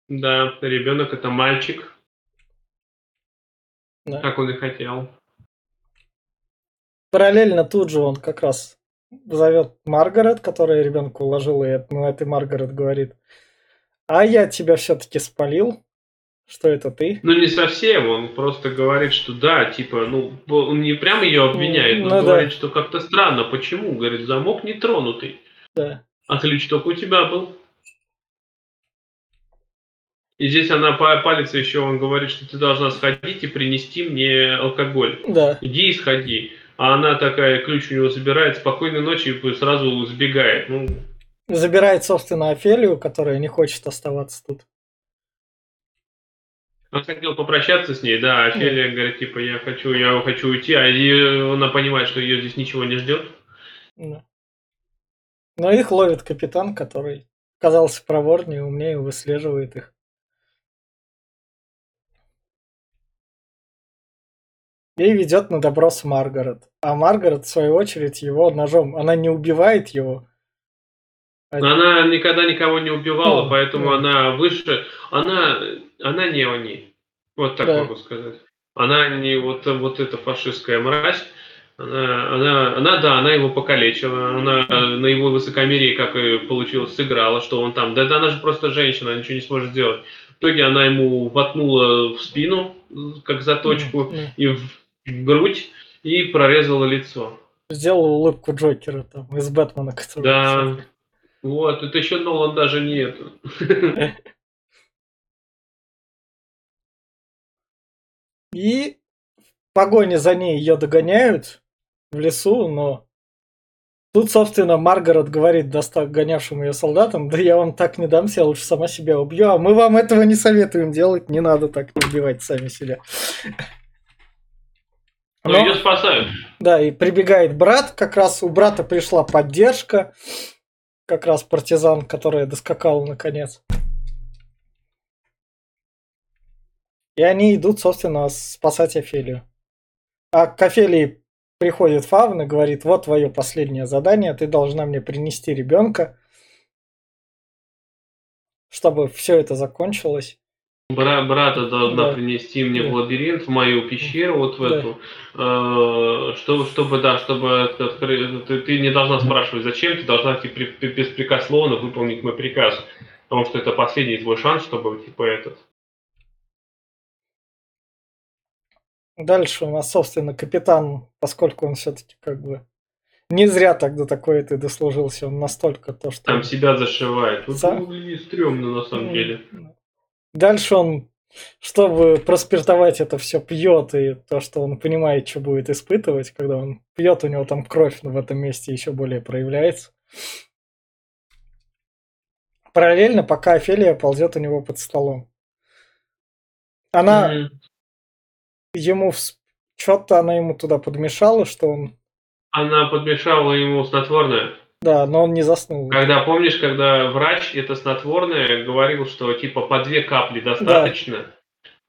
Да, ребенок это мальчик. Да. Как он и хотел. Параллельно тут же он как раз зовет Маргарет, которая ребенка уложила, и ну, этой Маргарет говорит, а я тебя все-таки спалил, что это ты? Ну, не совсем, он просто говорит, что да, типа, ну, он не прямо ее обвиняет, но ну, говорит, да. что как-то странно, почему? Говорит, замок не тронутый. Да. А ключ только у тебя был. И здесь она палится еще, он говорит, что ты должна сходить и принести мне алкоголь. Да. Иди и сходи. А она такая, ключ у него забирает, спокойной ночи и сразу сбегает. Ну... Забирает, собственно, Офелию, которая не хочет оставаться тут. Он хотел попрощаться с ней, да, Офелия да. говорит, типа, я хочу, я хочу уйти, а ее, она понимает, что ее здесь ничего не ждет. Да. Но их ловит капитан, который казался проворнее, умнее, выслеживает их. И ведет на допрос Маргарет. А Маргарет, в свою очередь, его ножом. Она не убивает его. А она никогда никого не убивала, ну, поэтому ну. она выше. Она, она не они. Вот так да. могу сказать. Она не вот, вот эта фашистская мразь. Она, она, она, да, она его покалечила. Она на его высокомерии, как и получилось, сыграла, что он там. Да, да, она же просто женщина, она ничего не сможет сделать. В итоге она ему воткнула в спину, как заточку, и грудь и прорезала лицо. Сделал улыбку Джокера там из Бэтмена, который... Да, вот, это еще Нолан даже не это. И в погоне за ней ее догоняют в лесу, но тут, собственно, Маргарет говорит достав гонявшим ее солдатам, да я вам так не дамся, я лучше сама себя убью, а мы вам этого не советуем делать, не надо так убивать сами себя. Но, Но ее спасают. Да, и прибегает брат, как раз у брата пришла поддержка, как раз партизан, который доскакал наконец. И они идут, собственно, спасать Офелию. А к Офелии приходит Фавн и говорит, вот твое последнее задание, ты должна мне принести ребенка, чтобы все это закончилось. Бра брата должна да. принести мне да. в лабиринт, в мою пещеру, вот в да. эту, э, чтобы, чтобы, да, чтобы ты, ты не должна спрашивать, зачем, ты должна типа, беспрекословно выполнить мой приказ, потому что это последний твой шанс, чтобы типа этот. Дальше у нас, собственно, капитан, поскольку он все-таки как бы не зря тогда такой ты дослужился, он настолько то, что... Там себя зашивает. Вот Сам... выглядит стрёмно на самом деле. Дальше он, чтобы проспиртовать это все, пьет, и то, что он понимает, что будет испытывать, когда он пьет, у него там кровь в этом месте еще более проявляется. Параллельно, пока Офелия ползет у него под столом. Она mm-hmm. ему что-то она ему туда подмешала, что он. Она подмешала ему снотворное. Да, но он не заснул. Когда, помнишь, когда врач это снотворное говорил, что типа по две капли достаточно,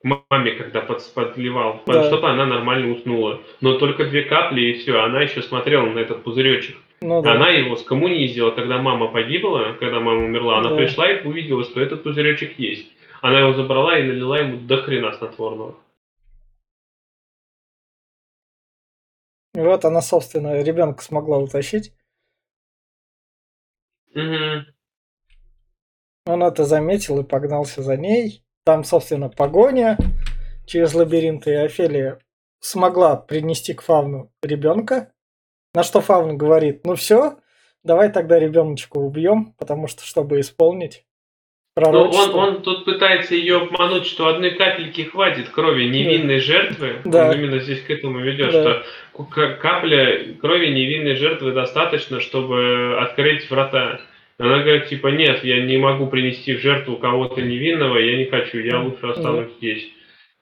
да. маме, когда под, подливал, да. чтобы она нормально уснула. Но только две капли и все, она еще смотрела на этот пузыречек. Ну, да. Она его скоммунизила, когда мама погибла, когда мама умерла, она да. пришла и увидела, что этот пузыречек есть. Она его забрала и налила ему до хрена снотворного. И вот она, собственно, ребенка смогла утащить. Угу. Он это заметил и погнался за ней. Там, собственно, погоня через лабиринт, и Офелия смогла принести к Фавну ребенка. На что Фавн говорит, ну все, давай тогда ребеночка убьем, потому что, чтобы исполнить но он, он тут пытается ее обмануть, что одной капельки хватит крови невинной да. жертвы. Да. Он именно здесь к этому ведет, да. что капля крови невинной жертвы достаточно, чтобы открыть врата. Она говорит, типа, нет, я не могу принести в жертву кого-то невинного, я не хочу, я лучше останусь да. здесь.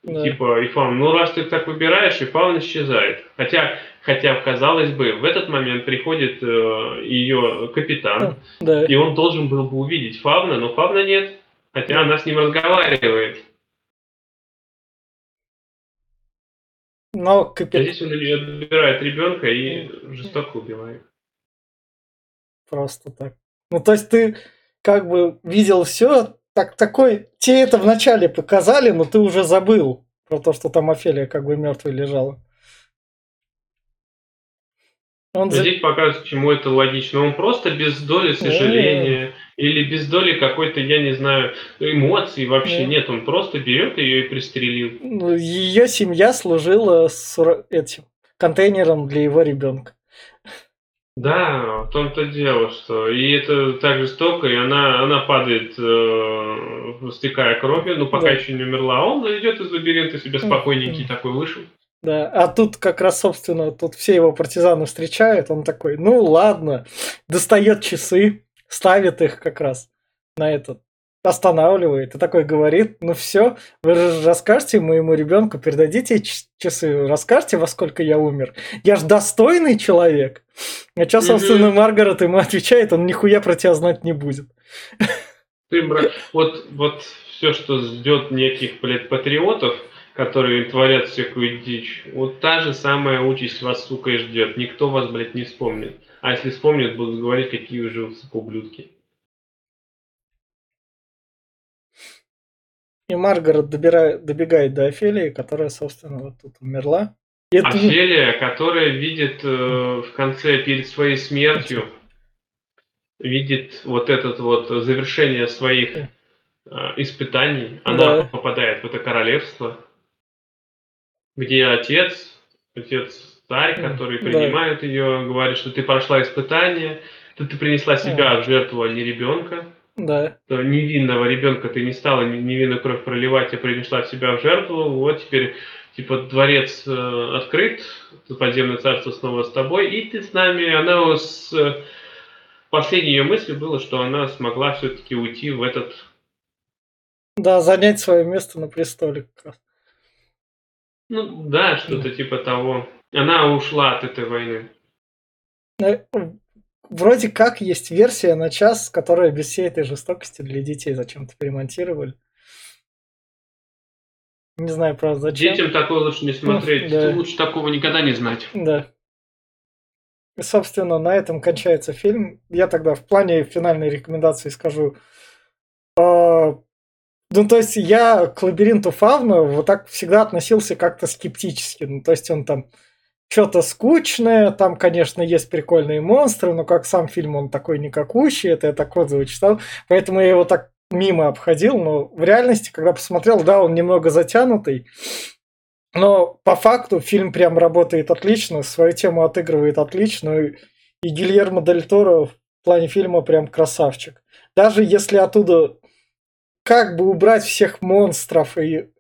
Да. Типа, и фаун, ну раз ты так выбираешь, и фаун исчезает. Хотя, хотя, казалось бы, в этот момент приходит э, ее капитан, да. и он должен был бы увидеть Фавна, но Фавна нет, хотя да. она с ним разговаривает. Но капитан... А здесь он ее отбирает ребенка и жестоко убивает. Просто так. Ну, то есть ты как бы видел все, так, такой, тебе это вначале показали, но ты уже забыл про то, что там Офелия как бы мертвой лежала. Он Здесь за... показывает, почему это логично. Он просто без доли сожаления не или без доли какой-то, я не знаю, эмоций вообще не нет. Он просто берет ее и пристрелил. Ну, ее семья служила с этим контейнером для его ребенка. Да, в том-то дело, что и это так жестоко, и она, она падает, э, стекая кровью, но пока да. еще не умерла. А он идет из лабиринта себе спокойненький такой вышел. Да, а тут как раз, собственно, тут все его партизаны встречают, он такой, ну ладно, достает часы, ставит их как раз на этот останавливает и такой говорит, ну все, вы же расскажете моему ребенку, передадите часы, расскажете, во сколько я умер. Я же достойный человек. А что, собственно, Маргарет ему отвечает, он нихуя про тебя знать не будет. Ты, брат, вот, вот все, что ждет неких, блядь, патриотов, которые творят всякую дичь, вот та же самая участь вас, сука, и ждет. Никто вас, блядь, не вспомнит. А если вспомнит, будут говорить, какие вы же ублюдки. И Маргарет добирает, добегает до Офелии, которая, собственно, вот тут умерла. И это... Офелия, которая видит э, в конце, перед своей смертью, видит вот этот вот завершение своих э, испытаний. Она да. попадает в это королевство, где отец, отец царь, который принимает да. ее, говорит, что ты прошла испытание, ты, ты принесла себя да. в жертву, а не ребенка. Да. невинного ребенка ты не стала невинную кровь проливать, а принесла себя в жертву. Вот теперь типа дворец э, открыт, подземное царство снова с тобой, и ты с нами. Она с последней ее мыслью было, что она смогла все-таки уйти в этот. Да, занять свое место на престоле. Ну да, что-то типа того. Она ушла от этой войны. Э, вроде как есть версия на час, которая без всей этой жестокости для детей зачем-то перемонтировали. Не знаю, правда, зачем. Детям такое лучше не смотреть. Ну, да. Лучше такого никогда не знать. Да. И, собственно, на этом кончается фильм. Я тогда в плане финальной рекомендации скажу. Э, ну, то есть я к лабиринту Фавна вот так всегда относился как-то скептически. Ну, то есть он там что-то скучное, там, конечно, есть прикольные монстры, но как сам фильм он такой никакущий, это я так отзывы читал, поэтому я его так мимо обходил, но в реальности, когда посмотрел, да, он немного затянутый, но по факту фильм прям работает отлично, свою тему отыгрывает отлично, и Гильермо Дель Торо в плане фильма прям красавчик. Даже если оттуда как бы убрать всех монстров и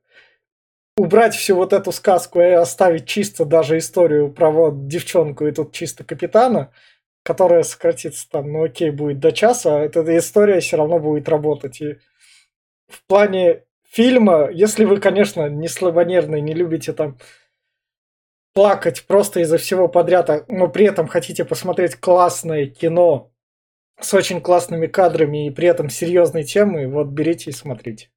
убрать всю вот эту сказку и оставить чисто даже историю про вот девчонку и тут чисто капитана, которая сократится там, ну окей, будет до часа, эта история все равно будет работать. И в плане фильма, если вы, конечно, не слабонервный, не любите там плакать просто из-за всего подряд, а, но при этом хотите посмотреть классное кино с очень классными кадрами и при этом серьезной темой, вот берите и смотрите.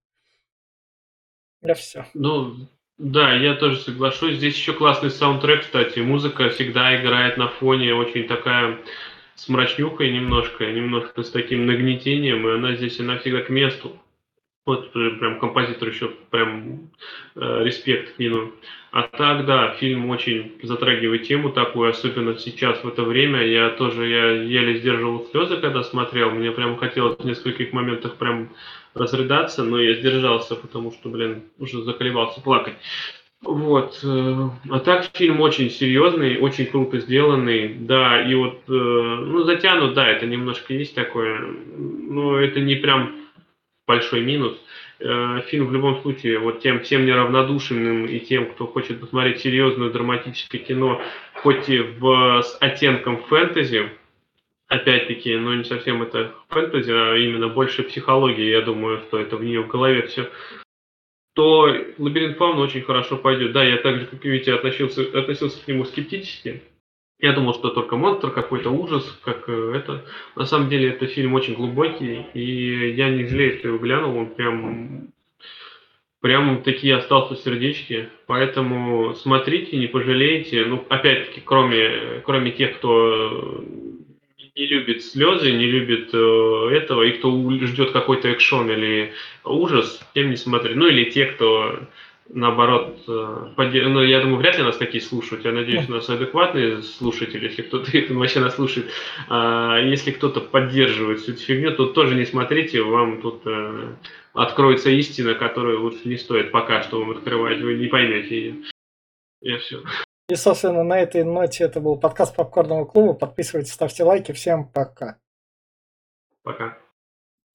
Я все. Ну, да, я тоже соглашусь. Здесь еще классный саундтрек, кстати. Музыка всегда играет на фоне, очень такая с мрачнюкой немножко, немножко с таким нагнетением, и она здесь, она всегда к месту. Вот прям композитор еще прям э, респект кинул. А так, да, фильм очень затрагивает тему такую, особенно сейчас, в это время. Я тоже, я еле сдерживал слезы, когда смотрел. Мне прям хотелось в нескольких моментах прям разрыдаться, но я сдержался, потому что, блин, уже заколебался плакать. Вот. Э, а так фильм очень серьезный, очень круто сделанный. Да, и вот, э, ну, затянут, да, это немножко есть такое. Но это не прям большой минус. Э, фильм в любом случае, вот тем всем неравнодушным и тем, кто хочет посмотреть серьезное драматическое кино, хоть и в, с оттенком фэнтези, опять-таки, ну не совсем это фэнтези, а именно больше психологии, я думаю, что это в нее в голове все, то «Лабиринт фауна» очень хорошо пойдет. Да, я так же, как и Витя, относился, относился к нему скептически, я думал, что только монстр, какой-то ужас, как э, это. На самом деле, это фильм очень глубокий, и я не жалею, что его глянул. Он прям, прям таки остался в сердечке. Поэтому смотрите, не пожалеете. Ну, опять-таки, кроме, кроме тех, кто не любит слезы, не любит э, этого, и кто ждет какой-то экшон или ужас, тем не смотрит. Ну, или те, кто наоборот, э, поддерж... ну, я думаю, вряд ли нас такие слушают. Я надеюсь, у нас адекватные слушатели, если кто-то вообще нас слушает. А если кто-то поддерживает всю эту фигню, то тоже не смотрите, вам тут э, откроется истина, которую лучше не стоит пока что вам открывать, вы не поймете ее. Я все. И, собственно, на этой ноте это был подкаст Попкорного клуба. Подписывайтесь, ставьте лайки. Всем пока. Пока.